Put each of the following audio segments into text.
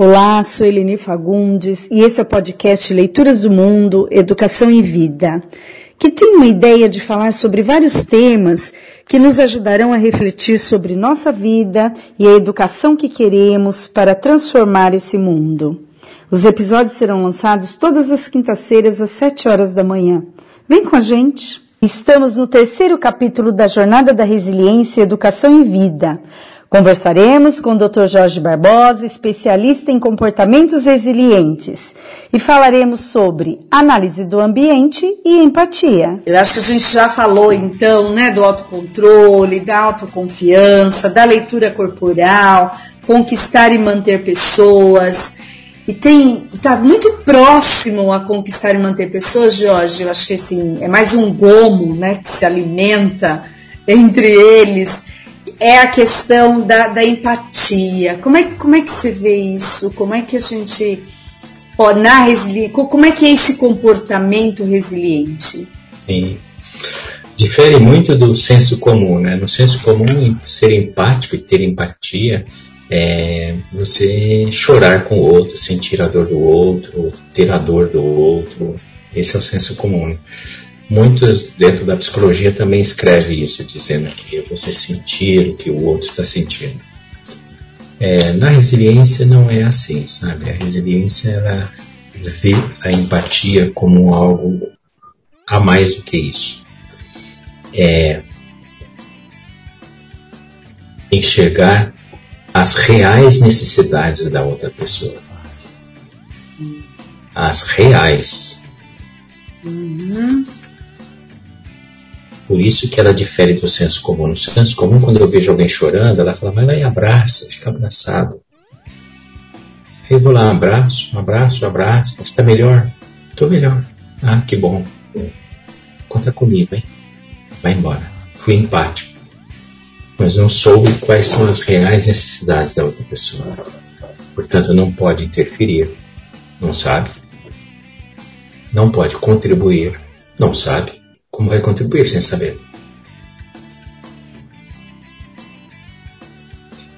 Olá, sou Eleni Fagundes e esse é o podcast Leituras do Mundo, Educação e Vida, que tem uma ideia de falar sobre vários temas que nos ajudarão a refletir sobre nossa vida e a educação que queremos para transformar esse mundo. Os episódios serão lançados todas as quintas-feiras às 7 horas da manhã. Vem com a gente! Estamos no terceiro capítulo da Jornada da Resiliência, Educação e Vida. Conversaremos com o Dr. Jorge Barbosa, especialista em comportamentos resilientes, e falaremos sobre análise do ambiente e empatia. Eu acho que a gente já falou então, né, do autocontrole, da autoconfiança, da leitura corporal, conquistar e manter pessoas. E tem está muito próximo a conquistar e manter pessoas, Jorge. Eu acho que assim, é mais um gomo, né, que se alimenta entre eles é a questão da, da empatia. Como é, como é que você vê isso? Como é que a gente. Ó, na resiliência, como é que é esse comportamento resiliente? Sim. Difere muito do senso comum, né? No senso comum, ser empático e ter empatia é você chorar com o outro, sentir a dor do outro, ter a dor do outro. Esse é o senso comum. Muitos dentro da psicologia também escrevem isso, dizendo que você sentir o que o outro está sentindo. É, na resiliência não é assim, sabe? A resiliência ela vê a empatia como algo a mais do que isso. É enxergar as reais necessidades da outra pessoa. As reais. Uhum. Por isso que ela difere do senso comum. No senso comum, quando eu vejo alguém chorando, ela fala, vai lá e abraça, fica abraçado. Aí eu vou lá, abraço, abraço, abraço. Você está melhor? Estou melhor. Ah, que bom. Conta comigo, hein? Vai embora. Fui empático. Mas não soube quais são as reais necessidades da outra pessoa. Portanto, não pode interferir. Não sabe. Não pode contribuir. Não sabe como vai contribuir sem saber?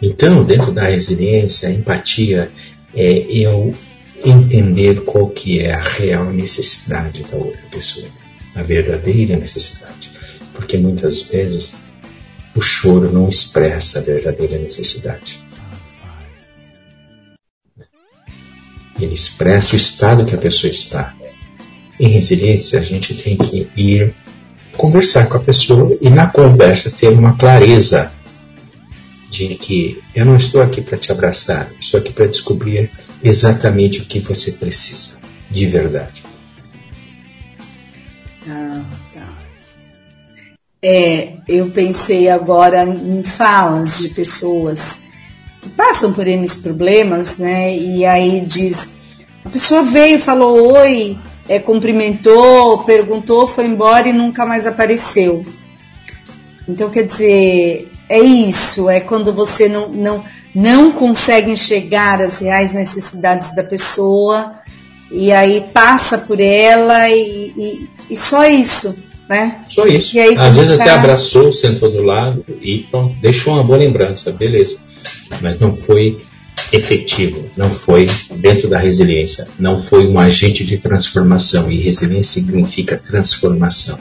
Então, dentro da resiliência, a empatia é eu entender qual que é a real necessidade da outra pessoa, a verdadeira necessidade. Porque muitas vezes o choro não expressa a verdadeira necessidade. Ele expressa o estado que a pessoa está. Em resiliência, a gente tem que ir conversar com a pessoa e na conversa ter uma clareza de que eu não estou aqui para te abraçar, estou aqui para descobrir exatamente o que você precisa, de verdade. Ah, tá. É, eu pensei agora em falas de pessoas que passam por esses problemas, né? E aí diz, a pessoa veio, falou oi, é, cumprimentou, perguntou, foi embora e nunca mais apareceu. Então, quer dizer, é isso, é quando você não, não, não consegue enxergar as reais necessidades da pessoa e aí passa por ela e, e, e só isso, né? Só isso. Aí, Às vezes até abraçou, sentou do lado e pronto, deixou uma boa lembrança, beleza. Mas não foi efetivo, não foi dentro da resiliência, não foi um agente de transformação, e resiliência significa transformação.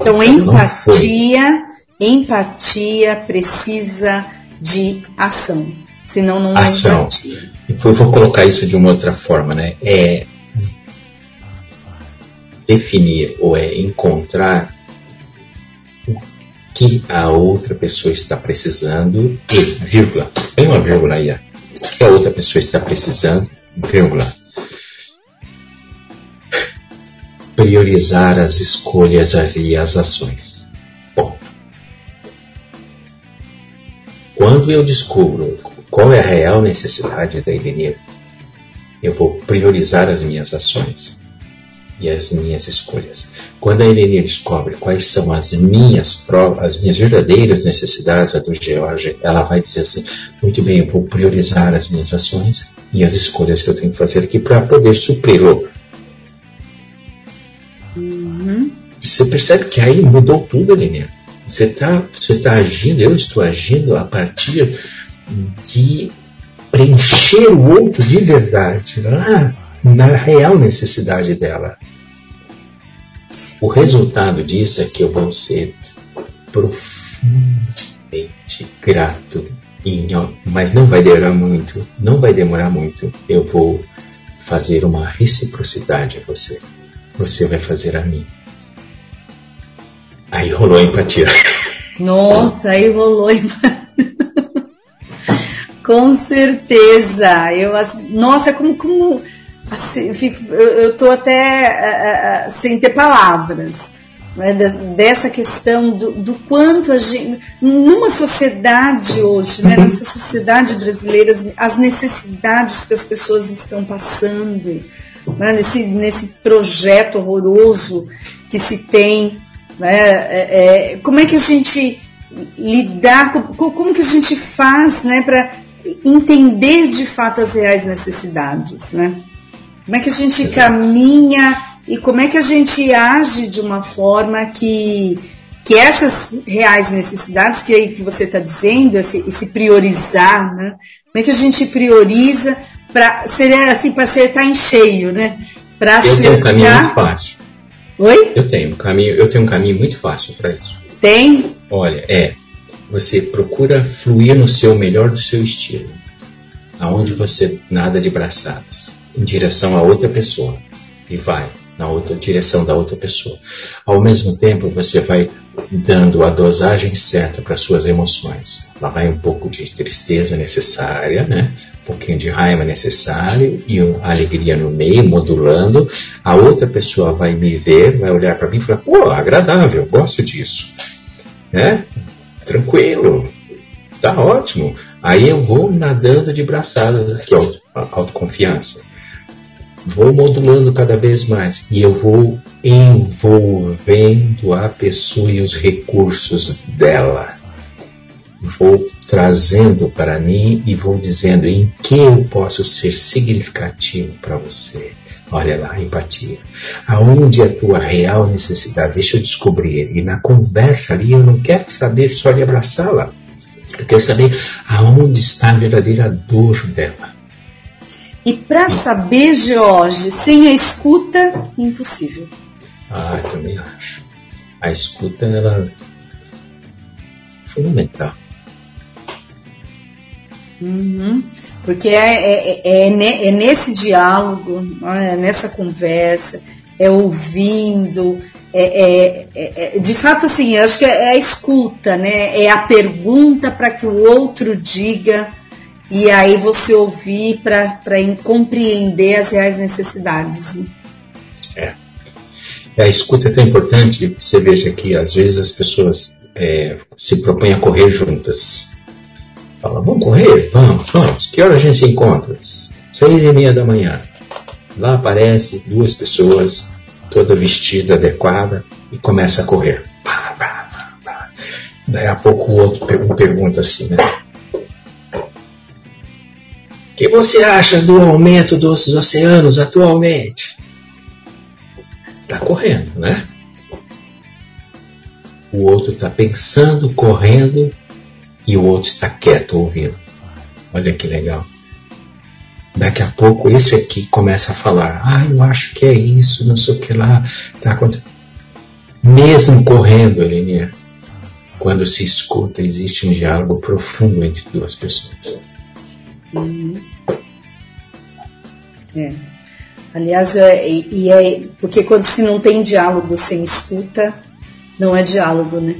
Então, empatia, empatia precisa de ação, senão não ação. é empatia. Eu vou colocar isso de uma outra forma, né? É definir ou é encontrar que a outra pessoa está precisando e, vírgula, tem uma vírgula aí, o que a outra pessoa está precisando, vírgula. Priorizar as escolhas e as ações. Bom, quando eu descubro qual é a real necessidade da Helene, eu vou priorizar as minhas ações e as minhas escolhas. Quando a Helene descobre quais são as minhas provas, as minhas verdadeiras necessidades, a do George, ela vai dizer assim: muito bem, eu vou priorizar as minhas ações e as escolhas que eu tenho que fazer aqui para poder supri-lo. Uhum. Você percebe que aí mudou tudo, Helene. Você está você tá agindo, eu estou agindo a partir de preencher o outro de verdade, lá na real necessidade dela. O resultado disso é que eu vou ser profundamente grato, mas não vai demorar muito, não vai demorar muito. Eu vou fazer uma reciprocidade a você. Você vai fazer a mim. Aí rolou a empatia. Nossa, aí rolou empatia. Com certeza. Eu, nossa, como, como assim, fico, eu estou até uh, sem ter palavras. Né, dessa questão do, do, quanto a gente, numa sociedade hoje, né, nessa sociedade brasileira, as necessidades que as pessoas estão passando, né, nesse, nesse projeto horroroso que se tem, né, é, é, como é que a gente lidar, como, como que a gente faz né, para entender de fato as reais necessidades, né? Como é que a gente caminha e como é que a gente age de uma forma que, que essas reais necessidades que aí que você está dizendo, esse, esse, priorizar, né? Como é que a gente prioriza para ser assim para acertar em cheio, né? Para eu tenho um caminho muito fácil. Oi? Eu tenho um caminho, eu tenho um caminho muito fácil para isso. Tem? Olha, é você procura fluir no seu melhor do seu estilo, aonde você nada de braçadas, em direção a outra pessoa e vai na outra direção da outra pessoa. Ao mesmo tempo, você vai dando a dosagem certa para suas emoções. Lá vai um pouco de tristeza necessária, né? Um pouquinho de raiva necessário e a alegria no meio, modulando. A outra pessoa vai me ver, vai olhar para mim e falar: "Pô, agradável, gosto disso", né? tranquilo, tá ótimo. Aí eu vou nadando de braçadas aqui, ó, autoconfiança. Vou modulando cada vez mais e eu vou envolvendo a pessoa e os recursos dela. Vou trazendo para mim e vou dizendo em que eu posso ser significativo para você. Olha lá, empatia. Aonde é a tua real necessidade? Deixa eu descobrir. E na conversa ali, eu não quero saber só de abraçá-la. Eu quero saber aonde está a verdadeira dor dela. E para saber, Jorge, sem a escuta, impossível. Ah, também acho. A escuta, ela é fundamental. Uhum. Porque é, é, é, é, nesse diálogo, é nessa conversa, é ouvindo, é, é, de fato assim, eu acho que é a escuta, né? É a pergunta para que o outro diga e aí você ouvir para compreender as reais necessidades. Né? É. A escuta é tão importante, você veja que às vezes as pessoas se propõem a correr juntas. Fala, vamos correr? Vamos, vamos. Que hora a gente se encontra? Seis e meia da manhã. Lá aparece duas pessoas, toda vestida adequada, e começa a correr. Daí a pouco o outro pergunta assim, né? O que você acha do aumento dos oceanos atualmente? Está correndo, né? O outro está pensando, correndo, e o outro está quieto ouvindo. Olha que legal. Daqui a pouco esse aqui começa a falar: Ah, eu acho que é isso, não sei o que lá. Tá acontecendo. Mesmo correndo, Elenia, quando se escuta, existe um diálogo profundo entre duas pessoas. Uhum. É. Aliás, é, e é porque quando se não tem diálogo sem escuta, não é diálogo, né?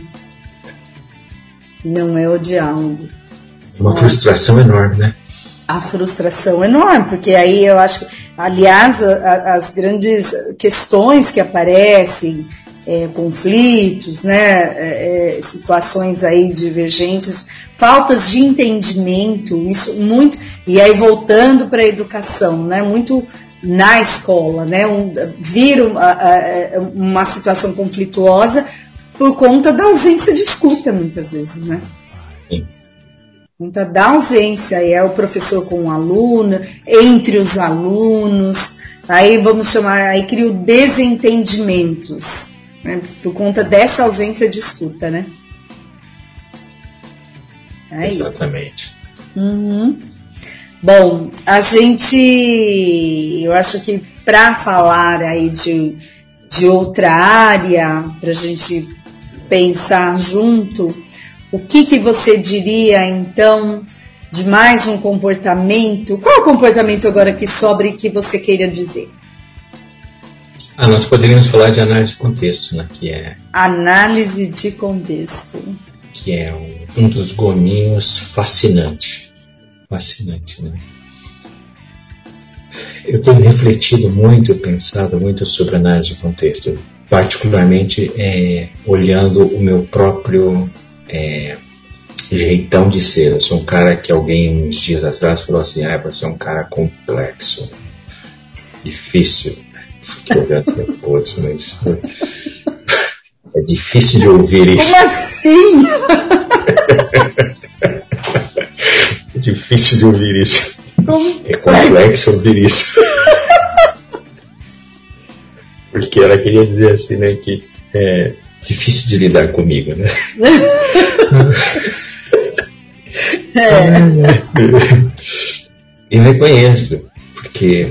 não é o diálogo. Uma frustração enorme, né? A frustração enorme, porque aí eu acho que, aliás, a, as grandes questões que aparecem, é, conflitos, né, é, é situações aí divergentes, faltas de entendimento, isso muito, e aí voltando para a educação, né, muito na escola, né, um, vir uma, uma situação conflituosa por conta da ausência de escuta, muitas vezes, né? Sim. Conta da ausência, é o professor com o aluno, entre os alunos, aí vamos chamar, aí cria desentendimentos, né? Por conta dessa ausência de escuta, né? É Exatamente. Uhum. Bom, a gente, eu acho que para falar aí de, de outra área, para a gente pensar junto, o que, que você diria então de mais um comportamento? Qual é o comportamento agora que sobra e que você queira dizer? Ah, nós poderíamos falar de análise de contexto, né? Que é. Análise de contexto. Que é um, um dos gominhos fascinante. Fascinante, né? Eu tenho refletido muito, pensado muito sobre análise de contexto, particularmente é, olhando o meu próprio é, jeitão de ser. Eu sou um cara que alguém uns dias atrás falou assim: ah, você é um cara complexo, difícil. Mas é difícil de ouvir isso. Como assim? é difícil de ouvir isso. É complexo ouvir isso. Porque ela queria dizer assim, né, que é difícil de lidar comigo, né? É. E reconheço, porque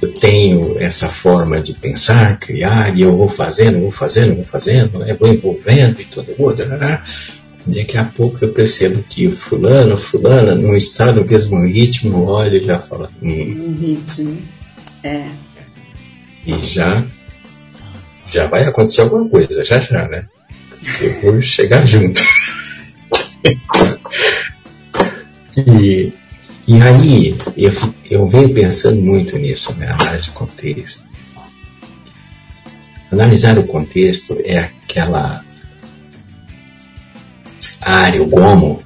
eu tenho essa forma de pensar, criar, e eu vou fazendo, vou fazendo, vou fazendo, né? vou envolvendo e tudo, daqui a pouco eu percebo que o fulano, fulana, não está no mesmo ritmo, olha e já fala. Hum. ritmo. É. E já, já vai acontecer alguma coisa, já já, né? Eu vou chegar junto. e, e aí, eu, eu venho pensando muito nisso, né? Análise de contexto. Analisar o contexto é aquela área, o gomo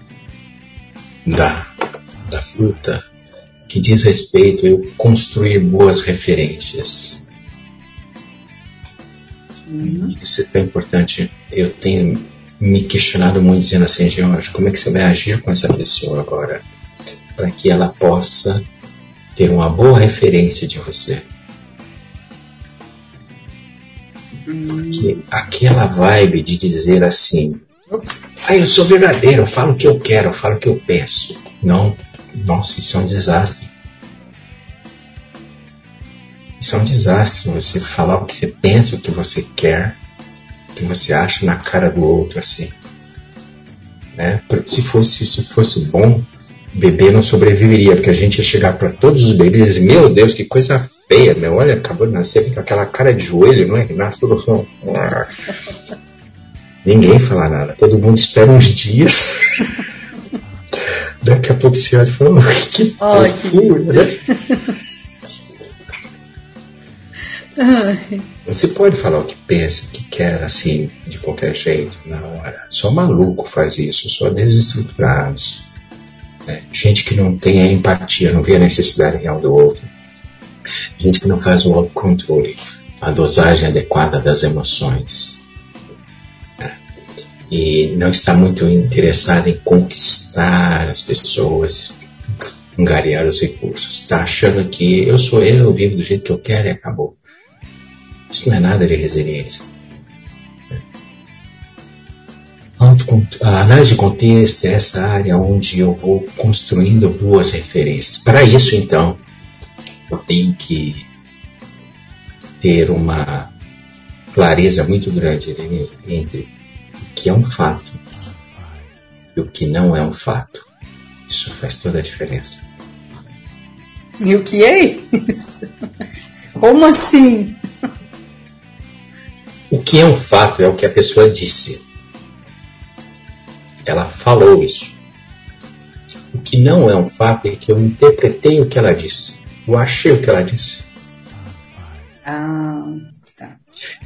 da, da fruta que diz respeito a eu construir boas referências. Uhum. Isso é tão importante. Eu tenho me questionado muito, dizendo assim, Jorge, como é que você vai agir com essa pessoa agora? Para que ela possa ter uma boa referência de você. Porque aquela vibe de dizer assim, ah, eu sou verdadeiro, eu falo o que eu quero, eu falo o que eu penso. Não, nossa, isso é um desastre. Isso é um desastre, você falar o que você pensa, o que você quer, que você acha na cara do outro assim. Né? Se fosse se fosse bom, bebê não sobreviveria, porque a gente ia chegar para todos os bebês e meu Deus, que coisa feia, meu, olha, acabou de nascer com aquela cara de joelho, não é? Nasce tudo assim. Ninguém fala nada, todo mundo espera uns dias. Daqui a pouco você olha e fala, que fofura, né? Você pode falar o que pensa, o que quer, assim, de qualquer jeito, na hora. Só maluco faz isso, só desestruturados. Né? Gente que não tem a empatia, não vê a necessidade real do outro. Gente que não faz o autocontrole, a dosagem adequada das emoções. Né? E não está muito interessado em conquistar as pessoas, angariar os recursos. Está achando que eu sou eu, eu vivo do jeito que eu quero e acabou. Isso não é nada de resiliência. A análise de contexto é essa área onde eu vou construindo boas referências. Para isso, então, eu tenho que ter uma clareza muito grande entre o que é um fato e o que não é um fato. Isso faz toda a diferença. E o que é isso? Como assim? O que é um fato é o que a pessoa disse. Ela falou isso. O que não é um fato é que eu interpretei o que ela disse. Eu achei o que ela disse. Ah, tá.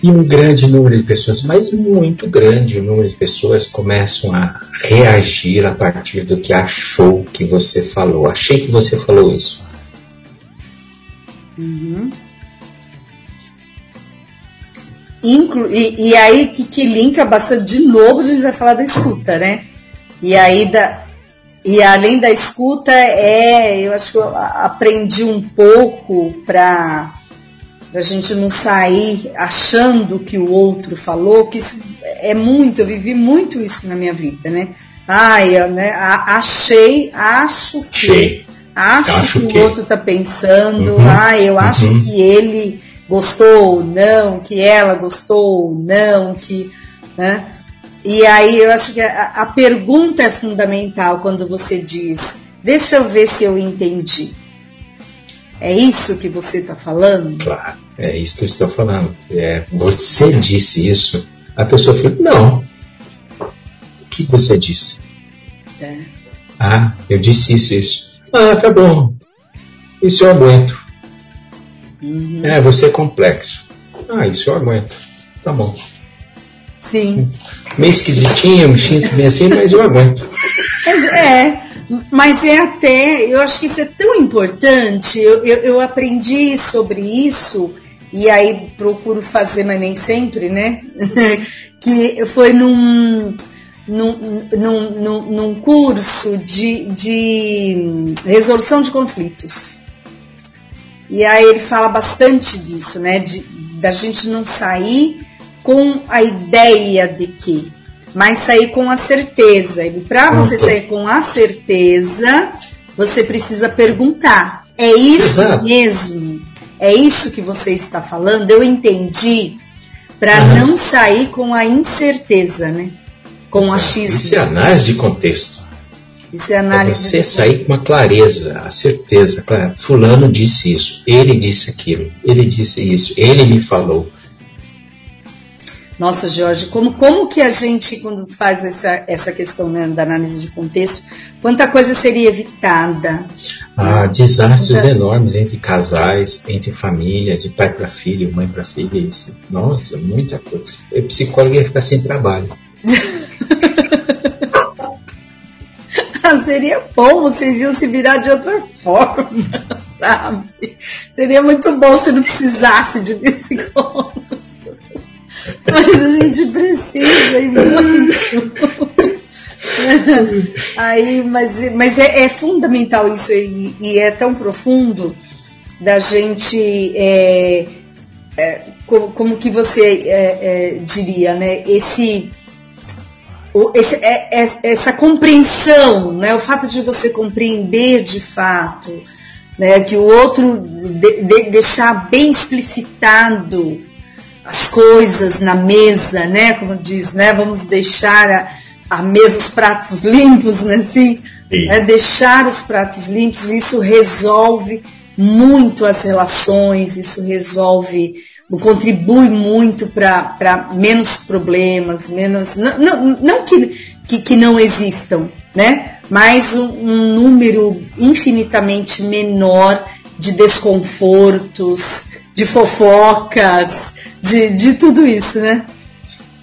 E um grande número de pessoas, mas muito grande número de pessoas começam a reagir a partir do que achou que você falou. Achei que você falou isso. Uhum. Inclu e, e aí que, que linka bastante, de novo a gente vai falar da escuta, né? E aí da, e além da escuta, é, eu acho que eu aprendi um pouco para a gente não sair achando que o outro falou, que isso é muito, eu vivi muito isso na minha vida, né? Ai, né, achei, acho que. Achei. Acho, acho, que, que o outro está pensando, uhum, ah, eu acho uhum. que ele gostou ou não, que ela gostou ou não, que. Né? E aí eu acho que a, a pergunta é fundamental quando você diz, deixa eu ver se eu entendi. É isso que você está falando? Claro, é isso que eu estou falando. É, você disse isso. A pessoa falou, não. O que você disse? É. Ah, eu disse isso, isso. Ah, tá bom. Isso eu aguento. Uhum. É, você é complexo. Ah, isso eu aguento. Tá bom. Sim. Meio esquisitinho, me sinto bem assim, mas eu aguento. É, mas é até, eu acho que isso é tão importante. Eu, eu, eu aprendi sobre isso, e aí procuro fazer, mas nem sempre, né? que foi num num, num, num curso de, de resolução de conflitos. E aí ele fala bastante disso, né? De, da gente não sair com a ideia de que, mas sair com a certeza. E para você sair com a certeza, você precisa perguntar: é isso Exato. mesmo? É isso que você está falando? Eu entendi. Para não sair com a incerteza, né? com Exato. achismo. Isso é análise de contexto. Isso é análise. É você sair com uma clareza, a certeza, claro, fulano disse isso, ele disse aquilo, ele disse isso, ele me falou. Nossa, Jorge, como, como que a gente, quando faz essa, essa questão né, da análise de contexto, quanta coisa seria evitada? Ah, desastres enormes entre casais, entre família, de pai para filho, mãe para filha. Isso. Nossa, muita coisa. O psicólogo ia ficar sem trabalho. Seria bom, vocês iam se virar de outra forma, sabe? Seria muito bom se não precisasse de psicólogo. Mas a gente precisa e muito. Aí, mas mas é, é fundamental isso e, e, é tão profundo da gente. É, é, como, como que você é, é, diria, né? Esse esse, é, essa compreensão, né, o fato de você compreender de fato, né, que o outro de, de, deixar bem explicitado as coisas na mesa, né, como diz, né, vamos deixar a, a mesa os pratos limpos, né, assim, né, deixar os pratos limpos, isso resolve muito as relações, isso resolve contribui muito para menos problemas, menos. Não, não, não que, que, que, não existam, né? Mas um, um, número infinitamente menor de desconfortos, de fofocas, de, de tudo isso, né?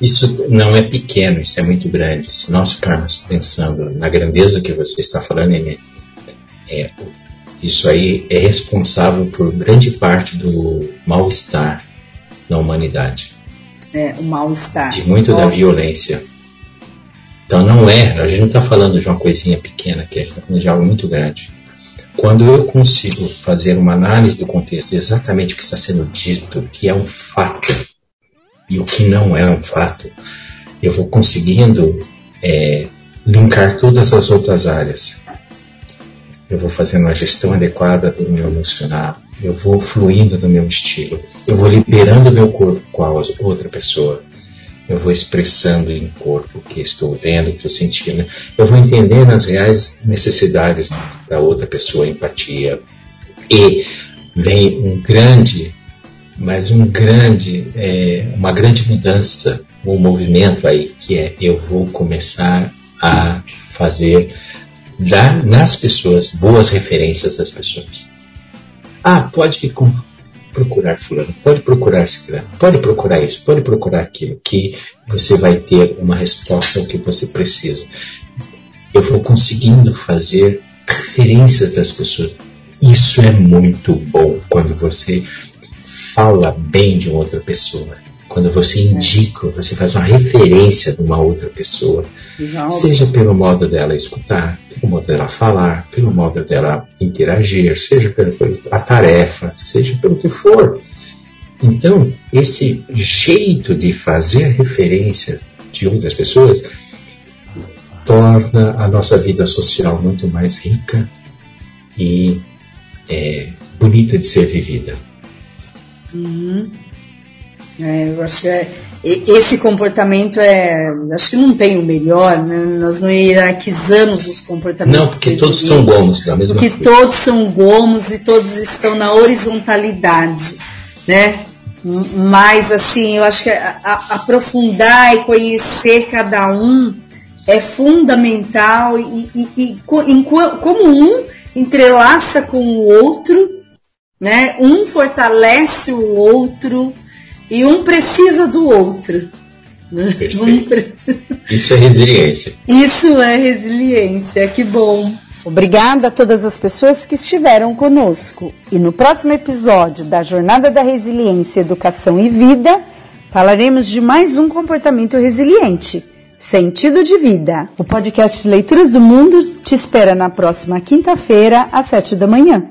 Isso não é pequeno, isso é muito grande. Se nós ficarmos pensando na grandeza que você está falando, é, é, isso aí é responsável por grande parte do mal-estar na humanidade. É, o mal-estar. De muito Nossa. da violência. Então não é, a gente não está falando de uma coisinha pequena aqui, a gente está falando de algo muito grande. Quando eu consigo fazer uma análise do contexto, exatamente o que está sendo dito, o que é um fato e o que não é um fato, eu vou conseguindo é, linkar todas as outras áreas. Eu vou fazendo uma gestão adequada do meu emocional, eu vou fluindo no meu estilo, eu vou liberando meu corpo com a outra pessoa, eu vou expressando em corpo o que estou vendo, o que estou sentindo, eu vou entendendo as reais necessidades da outra pessoa, empatia, e vem um grande, mas um grande, é, uma grande mudança, um movimento aí, que é eu vou começar a fazer dar nas pessoas boas referências das pessoas. Ah, pode procurar fulano, pode procurar fulano, pode procurar isso, pode procurar aquilo, que você vai ter uma resposta ao que você precisa. Eu vou conseguindo fazer referências das pessoas. Isso é muito bom quando você fala bem de outra pessoa. Quando você indica, você faz uma referência de uma outra pessoa, seja pelo modo dela escutar, modo dela falar, pelo modo dela interagir, seja pela tarefa, seja pelo que for. Então, esse jeito de fazer referências de outras pessoas torna a nossa vida social muito mais rica e é, bonita de ser vivida. Uhum. É, é, esse comportamento é. Acho que não tem o melhor, né? Nós não hierarquizamos os comportamentos. Não, porque todos são gomos da mesma Porque coisa. todos são gomos e todos estão na horizontalidade, né? Mas, assim, eu acho que a, a, aprofundar e conhecer cada um é fundamental e, e, e em, como um entrelaça com o outro, né? Um fortalece o outro e um precisa do outro. Um Isso é resiliência. Isso é resiliência, que bom. Obrigada a todas as pessoas que estiveram conosco. E no próximo episódio da Jornada da Resiliência, Educação e Vida, falaremos de mais um comportamento resiliente. Sentido de Vida. O podcast Leituras do Mundo te espera na próxima quinta-feira, às sete da manhã.